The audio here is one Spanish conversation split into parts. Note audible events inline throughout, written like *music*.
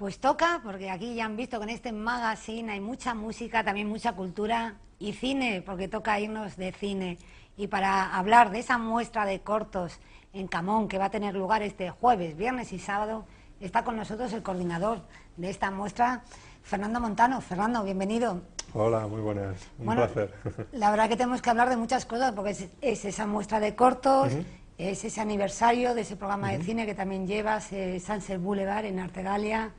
Pues toca, porque aquí ya han visto que en este magazine hay mucha música, también mucha cultura y cine, porque toca irnos de cine. Y para hablar de esa muestra de cortos en Camón que va a tener lugar este jueves, viernes y sábado, está con nosotros el coordinador de esta muestra, Fernando Montano. Fernando, bienvenido. Hola, muy buenas. Un placer. La verdad que tenemos que hablar de muchas cosas, porque es, esa muestra de cortos, es ese aniversario de ese programa de cine que también llevas, eh, Sunset Boulevard en Artegalia,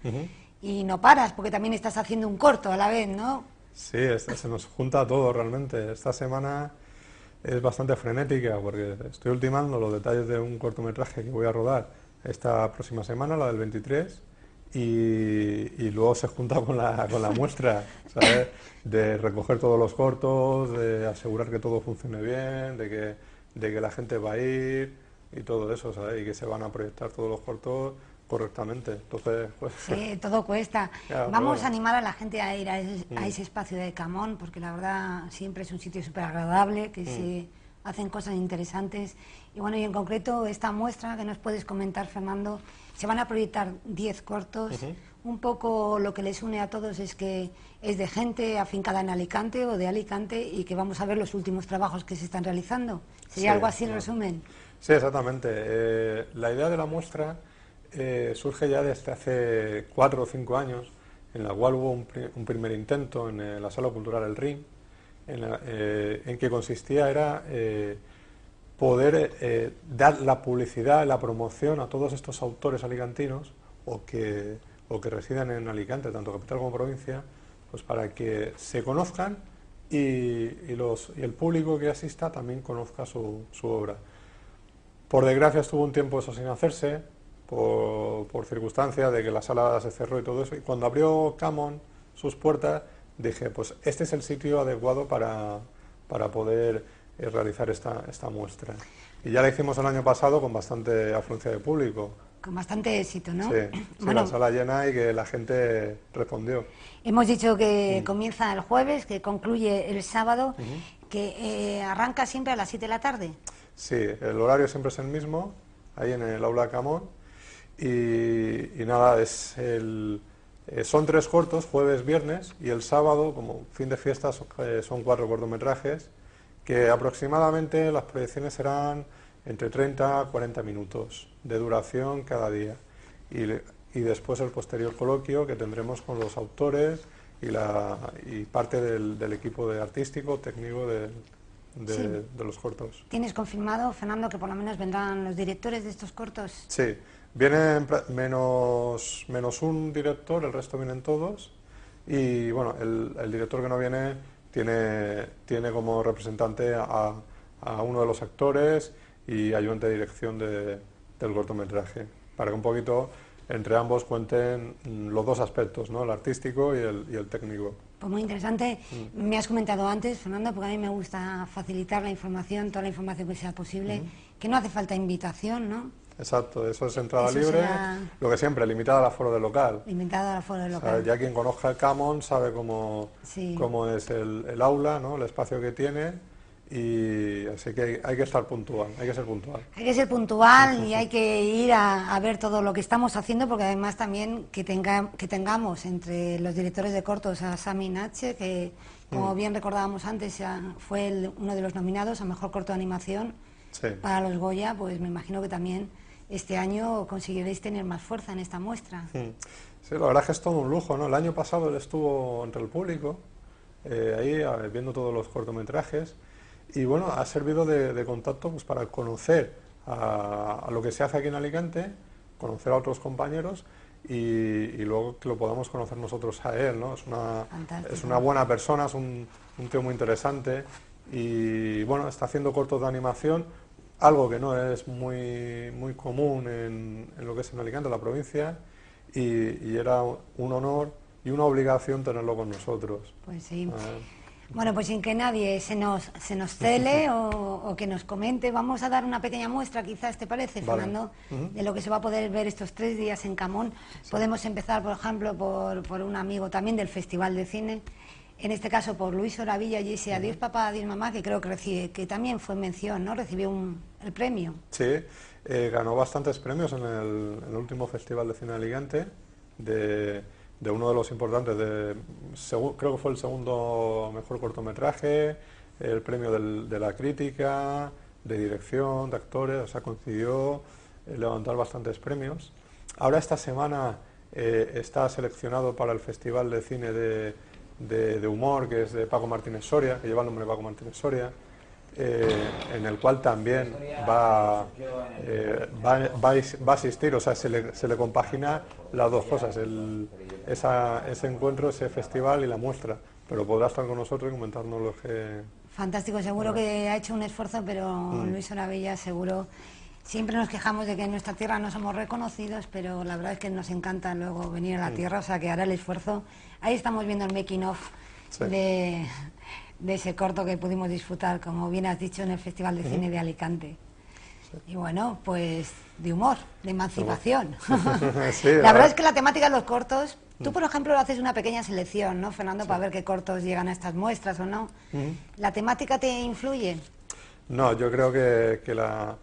y no paras, porque también estás haciendo un corto a la vez, ¿no? Sí, se nos junta todo realmente. Esta semana es bastante frenética porque estoy ultimando los detalles de un cortometraje que voy a rodar esta próxima semana, la del 23, y, luego se junta con la, con la *laughs* muestra, ¿sabes? De recoger todos los cortos, de asegurar que todo funcione bien, de que de que la gente va a ir y todo eso, ¿sabes? Y que se van a proyectar todos los cortos correctamente. Entonces, pues... Sí, todo cuesta. *laughs* Vamos a animar a la gente a ir a mm. ese, espacio de Camón, porque la verdad siempre es un sitio súper agradable, que mm. se hacen cosas interesantes. Y bueno, y en concreto esta muestra que nos puedes comentar, Fernando, se van a proyectar 10 cortos. Un poco lo que les une a todos es que es de gente afincada en Alicante o de Alicante y que vamos a ver los últimos trabajos que se están realizando. ¿Sería algo así el resumen? Sí, exactamente. Eh, la idea de la muestra eh, surge ya desde hace cuatro o cinco años, en la cual hubo un, primer intento en eh, la Sala Cultural El Ring, en, que consistía era poder dar la publicidad, la promoción a todos estos autores alicantinos o que, o que residen en Alicante, tanto capital como provincia, pues para que se conozcan y, los, y el público que asista también conozca su, su, obra. Por desgracia estuvo un tiempo eso sin hacerse, por, por circunstancias de que la sala se cerró y todo eso, y cuando abrió Camon sus puertas, dije, pues este es el sitio adecuado para, para poder eh, realizar esta, esta muestra. Y ya la hicimos el año pasado con bastante afluencia de público con bastante éxito, ¿no? Sí, *clears throat* la sala llena y que la gente respondió. Hemos dicho que comienza el jueves, que concluye el sábado, que eh, arranca siempre a las 7 de la tarde. Sí, el horario siempre es el mismo, ahí en el aula Camón. Y, nada, es el, eh, son tres cortos, jueves, viernes, y el sábado, como fin de fiesta, son, eh, son cuatro cortometrajes, que aproximadamente las proyecciones serán entre 30 a 40 minutos de duración cada día. Y, y, después el posterior coloquio que tendremos con los autores y, la, y parte del, del equipo de artístico, técnico de, de, los cortos. ¿Tienes confirmado, Fernando, que por lo menos vendrán los directores de estos cortos? Sí, vienen menos, menos un director, el resto vienen todos. Y bueno, el, el director que no viene tiene, tiene como representante a, a uno de los actores y ayudante de dirección de, del cortometraje, para que un poquito entre ambos cuenten los dos aspectos, ¿no? el artístico y el, y el técnico. Pues muy interesante. Mm. Me has comentado antes, Fernando, porque a mí me gusta facilitar la información, toda la información que sea posible, que no hace falta invitación, ¿no? Exacto, eso es entrada libre, lo que siempre, limitada al aforo del local. Limitada al aforo del local. ya quien conozca el Camon sabe cómo, cómo es el, el, aula, ¿no? el espacio que tiene y así que hay, que estar puntual, hay que ser puntual. Hay que ser puntual y hay que ir a, ver todo lo que estamos haciendo, porque además también que, tenga, que tengamos entre los directores de cortos a Sami Nache, que como mm. bien recordábamos antes, fue uno de los nominados a Mejor Corto de Animación para los Goya, pues me imagino que también este año conseguiréis tener más fuerza en esta muestra. Sí, la verdad es que es todo un lujo, ¿no? El año pasado él estuvo entre el público, eh, ahí viendo todos los cortometrajes, y bueno, ha servido de, contacto pues, para conocer a, lo que se hace aquí en Alicante, conocer a otros compañeros y, luego que lo podamos conocer nosotros a él, ¿no? Es una, es una buena persona, es un, un tío muy interesante y bueno, está haciendo cortos de animación algo que no es muy, muy común en, lo que es en Alicante, la provincia, y, era un honor y una obligación tenerlo con nosotros. Pues sí. Bueno, pues sin que nadie se nos, se nos cele *laughs* o, que nos comente, vamos a dar una pequeña muestra, quizás, ¿te parece, Fernando? De lo que se va a poder ver estos tres días en Camón. Podemos empezar, por ejemplo, por, por, un amigo también del Festival de Cine, en este caso por Luis Oravilla y ese Adiós Papá, Adiós Mamá, que creo que, recibe, que también fue mención, ¿no? Recibió un, el premio. Sí, eh, ganó bastantes premios en el, en el último Festival de Cine Alicante, de de uno de los importantes, de, creo que fue el segundo mejor cortometraje, el premio de la crítica, de dirección, de actores, o sea, coincidió levantar bastantes premios. Ahora esta semana eh, está seleccionado para el Festival de Cine de, de, humor, que es de Paco Martínez Soria, que lleva el nombre de Paco Martínez Soria, eh, en el cual también va, eh, va, va, a asistir, o sea, se le, se le compagina las dos cosas, el, ese encuentro, ese festival y la muestra, pero podrá estar con nosotros y comentarnos lo que... Fantástico, seguro que ha hecho un esfuerzo, pero mm. Luis Oravilla seguro... Siempre nos quejamos de que en nuestra tierra no somos reconocidos, pero la verdad es que nos encanta luego venir a la mm. tierra, o sea que hará el esfuerzo. Ahí estamos viendo el making of de, ese corto que pudimos disfrutar, como bien has dicho, en el Festival de Cine de Alicante. Y bueno, pues de humor, de emancipación. *laughs* *laughs* la verdad es que la temática de los cortos Tú, mm. por ejemplo, haces una pequeña selección, ¿no, Fernando, para ver qué cortos llegan a estas muestras o no? ¿La temática te influye? No, yo creo que, la,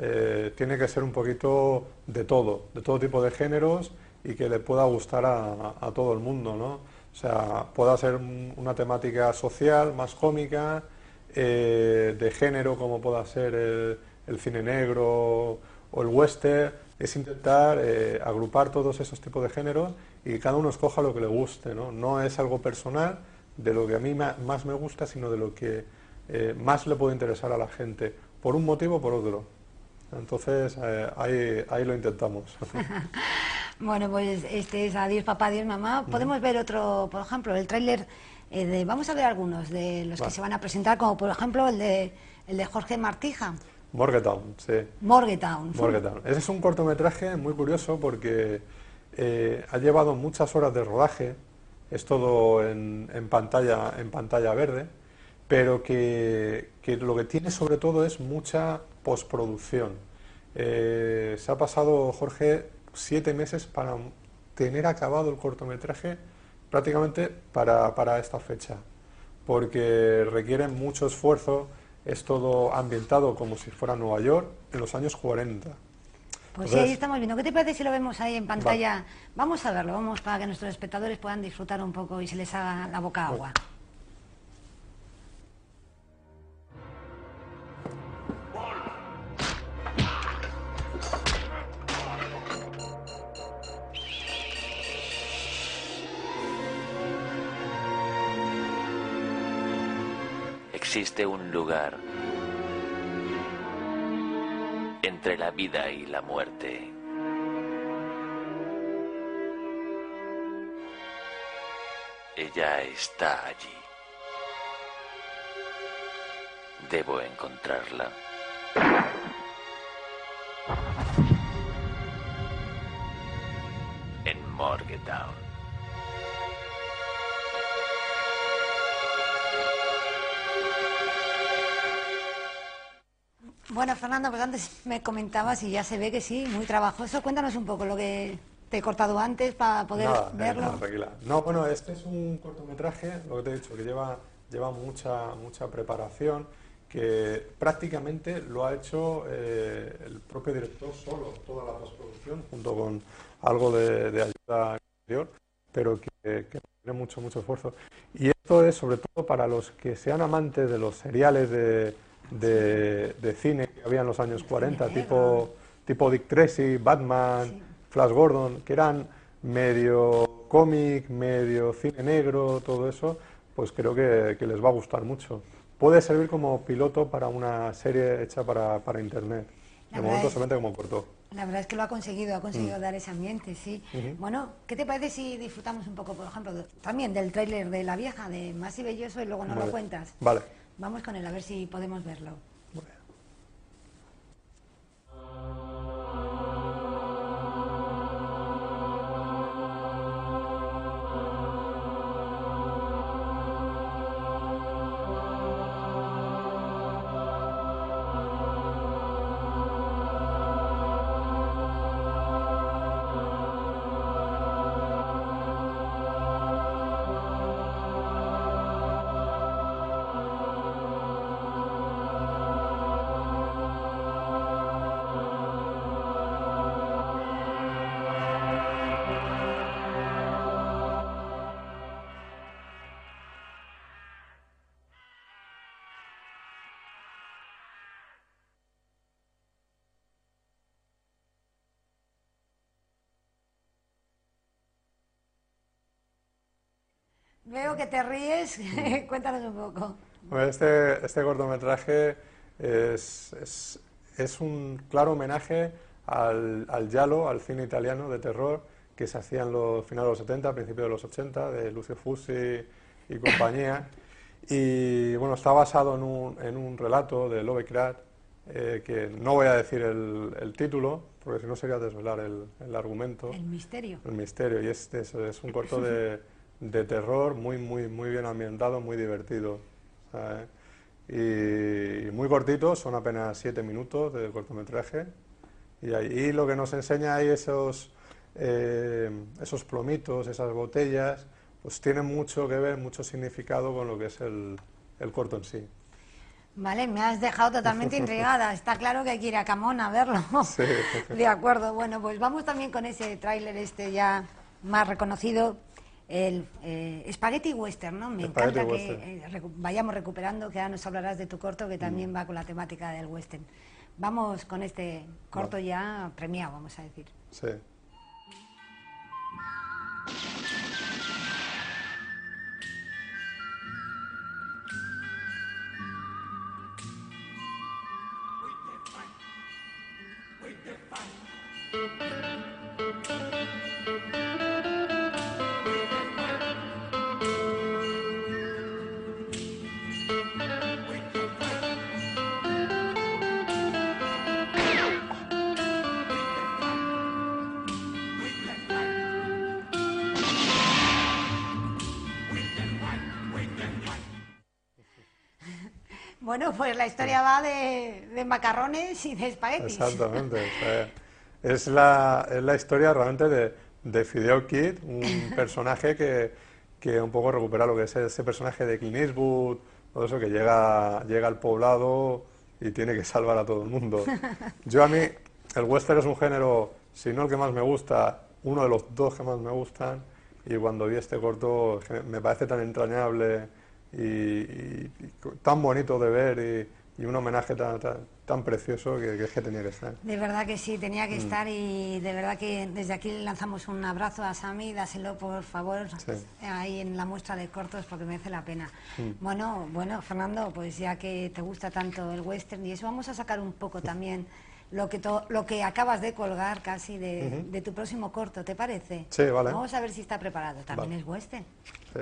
eh, tiene que ser un poquito de todo, de todo tipo de géneros y que le pueda gustar a, todo el mundo, ¿no? O sea, pueda ser una temática social, más cómica, eh, de género, como pueda ser el cine negro o el western, es intentar eh, agrupar todos esos tipos de géneros y que cada uno escoja lo que le guste. No, no es algo personal de lo que a mí más me gusta, sino de lo que más le puede interesar a la gente, por un motivo o por otro. Entonces, eh, ahí, ahí lo intentamos. *laughs* bueno, pues este es Adiós papá, adiós mamá. Podemos ver otro, por ejemplo, el tráiler de... Vamos a ver algunos de los que se van a presentar, como por ejemplo el de, el de Jorge Martija. Morgetown, sí. Morgetown. Morgetown. *laughs* Ese es un cortometraje muy curioso porque eh, ha llevado muchas horas de rodaje, es todo en, pantalla, en pantalla verde, pero que, lo que tiene sobre todo es mucha postproducción. Eh, se ha pasado, Jorge, siete meses para tener acabado el cortometraje prácticamente para, para esta fecha, porque requiere mucho esfuerzo es todo ambientado como si fuera Nueva York en los años 40. Pues sí, ahí estamos viendo. ¿Qué te parece si lo vemos ahí en pantalla? Vamos a verlo, vamos para que nuestros espectadores puedan disfrutar un poco y se les haga la boca agua. Existe un lugar entre la vida y la muerte. Ella está allí. Debo encontrarla. En Morgetown. Bueno, Fernando, pues antes *laughs* me comentabas y ya se ve que sí, muy trabajoso. Cuéntanos un poco lo que te he cortado antes para poder verlo. No, tranquila. No, bueno, este es un cortometraje, lo que te he dicho, que lleva, lleva mucha, mucha preparación, que prácticamente lo ha hecho eh, el propio director solo, toda la postproducción, junto con algo de, ayuda exterior, pero que, que tiene mucho, mucho esfuerzo. Y esto es sobre todo para los que sean amantes de los seriales de de, cine que había en los años 40, tipo, tipo Dick Tracy, Batman, Flash Gordon, que eran medio cómic, medio cine negro, todo eso, pues creo que, les va a gustar mucho. Puede servir como piloto para una serie hecha para, para Internet. de momento solamente como corto. La verdad es que lo ha conseguido, ha conseguido mm. dar ese ambiente, sí. Bueno, ¿qué te parece si disfrutamos un poco, por ejemplo, también del tráiler de La Vieja, de Más y Belloso, y luego nos lo cuentas? Vale. Vamos con él a ver si podemos verlo. Veo que te ríes, *laughs* cuéntanos un poco. este, este cortometraje es, es, un claro homenaje al, al Giallo, al cine italiano de terror que se hacía en los finales de los 70, principios de los 80, de Lucio Fusi y compañía. *laughs* Y bueno, está basado en un, en un relato de Lovecraft, eh, que no voy a decir el, el título, porque si no sería desvelar el, el, argumento. El misterio. El misterio, y este es, es un corto de, *laughs* de, terror muy, muy, muy bien ambientado, muy divertido. Y, muy cortito, son apenas siete minutos de cortometraje. Y ahí lo que nos enseña ahí esos, eh, esos plomitos, esas botellas, pues tienen mucho que ver, mucho significado con lo que es el, el corto en sí. Vale, me has dejado totalmente *laughs* intrigada. Está claro que hay que ir a Camón a verlo. Sí. *laughs* De acuerdo. Bueno, pues vamos también con ese tráiler este ya más reconocido, el eh, Spaghetti Western, ¿no? Me encanta que eh, vayamos recuperando, que ahora nos hablarás de tu corto que también mm. va con la temática del western. Vamos con este corto ya premiado, vamos a decir. Sí. Bueno, pues la historia va de, macarrones y de espaguetis. Exactamente. es, la, es la historia realmente de, de Fideo Kid, un *laughs* personaje que, que un poco recupera lo que es ese personaje de Clint Eastwood, todo eso que llega, llega al poblado y tiene que salvar a todo el mundo. *laughs* Yo a mí, el western es un género, si no el que más me gusta, uno de los dos que más me gustan, y cuando vi este corto me parece tan entrañable y, tan bonito de ver y, un homenaje tan, tan, precioso que, que, tenía que estar. De verdad que sí, tenía que mm. estar y de verdad que desde aquí le lanzamos un abrazo a Sami, dáselo por favor ahí en la muestra de cortos porque merece la pena. Mm. Bueno, bueno, Fernando, pues ya que te gusta tanto el western y eso, vamos a sacar un poco también lo que, lo que acabas de colgar casi de, tu próximo corto, ¿te parece? Sí, vale. Vamos a ver si está preparado. También es western. Sí.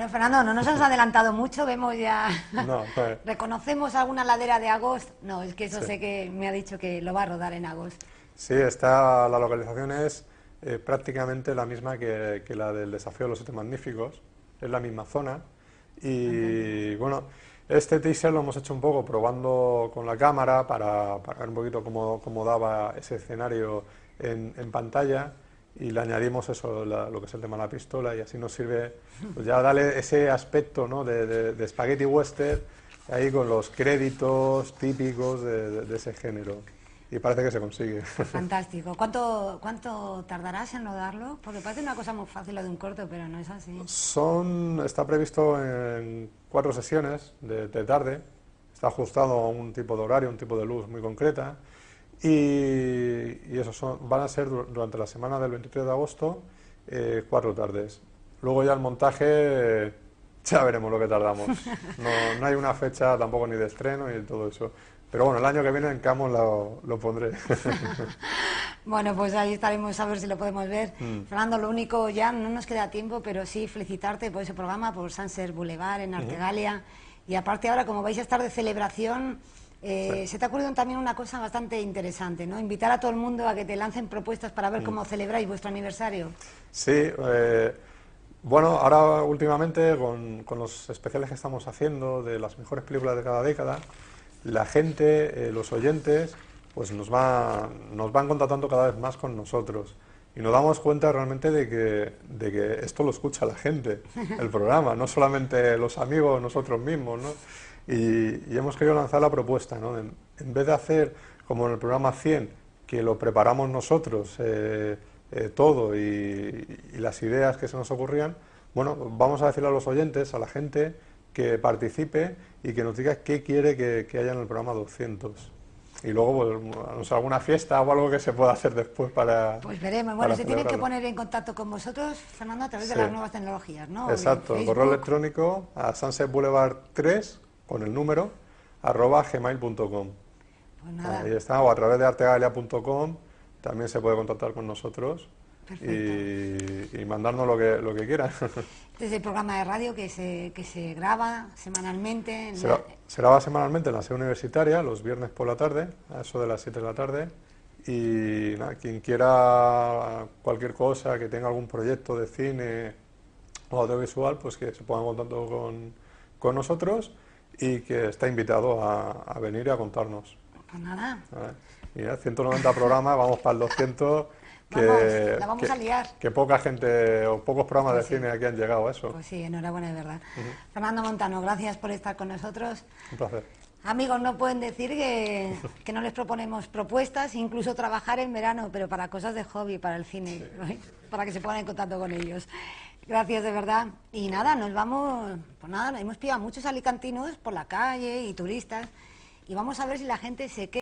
Bueno, Fernando, no nos has adelantado mucho, vemos ya. *laughs* No, ¿Reconocemos alguna ladera de agosto? No, es que eso sé que me ha dicho que lo va a rodar en agosto. Sí, está, la localización es eh, prácticamente la misma que, la del desafío de los siete magníficos, es la misma zona. Y bueno, este teaser lo hemos hecho un poco probando con la cámara para, para ver un poquito cómo, cómo daba ese escenario en, en pantalla y le añadimos eso, lo que es el tema de la pistola, y así nos sirve, pues ya darle ese aspecto ¿no? de, de, spaghetti western, ahí con los créditos típicos de, ese género. Y parece que se consigue. Fantástico. ¿Cuánto, ¿Cuánto tardarás en rodarlo? Porque parece una cosa muy fácil lo de un corto, pero no es así. Son, está previsto en cuatro sesiones de, de tarde. Está ajustado a un tipo de horario, un tipo de luz muy concreta. Y, eso son, van a ser durante la semana del 23 de agosto eh, cuatro tardes. Luego ya el montaje, *laughs* ya veremos lo que tardamos. No, no, hay una fecha tampoco ni de estreno ni todo eso. Pero bueno, el año que viene en Camon lo, lo pondré. *laughs* bueno, pues ahí estaremos a ver si lo podemos ver. Mm. Fernando, lo único, ya no nos queda tiempo, pero sí felicitarte por ese programa, por Sanser Boulevard en Artegalia. Y aparte ahora, como vais a estar de celebración, eh, se te ha ocurrido también una cosa bastante interesante, ¿no? Invitar a todo el mundo a que te lancen propuestas para ver mm. cómo celebráis vuestro aniversario. Sí, eh, bueno, ahora últimamente con, los especiales que estamos haciendo de las mejores películas de cada década, la gente, eh, los oyentes, pues nos, va, nos van contactando cada vez más con nosotros. Y nos damos cuenta realmente de que, de que esto lo escucha la gente, el programa, no solamente los amigos, nosotros mismos. ¿no? Y, hemos querido lanzar la propuesta, ¿no? en, vez de hacer como en el programa 100, que lo preparamos nosotros eh, eh, todo y, las ideas que se nos ocurrían, bueno, vamos a decirle a los oyentes, a la gente, que participe y que nos diga qué quiere que, que haya en el programa 200 y luego pues, alguna fiesta o algo que se pueda hacer después para pues veremos. bueno se tienen que poner en contacto con vosotros Fernando a través de las nuevas tecnologías no exacto el correo electrónico a Sunset Boulevard 3 con el número arroba gmail.com pues nada. ahí está o a través de artegalia.com también se puede contactar con nosotros y, mandarnos lo que, lo que quieran. *laughs* Este es el programa de radio que se, que se graba semanalmente. Se, graba semanalmente en la sede universitaria, los viernes por la tarde, a eso de las 7 de la tarde. Y quien quiera cualquier cosa, que tenga algún proyecto de cine o audiovisual, pues que se ponga en contacto con, con nosotros y que está invitado a, venir y a contarnos. Pues nada. Mira, 190 programas, vamos para el 200 que, la vamos a liar. Que poca gente o pocos programas de pues cine aquí han llegado a eso. Pues sí, enhorabuena, de verdad. Fernando Montano, gracias por estar con nosotros. Un placer. Amigos, no pueden decir que, que, no les proponemos propuestas, incluso trabajar en verano, pero para cosas de hobby, para el cine, para que se pongan en contacto con ellos. Gracias de verdad. Y nada, nos vamos, pues nada, hemos pillado muchos alicantinos por la calle y turistas, y vamos a ver si la gente se queda.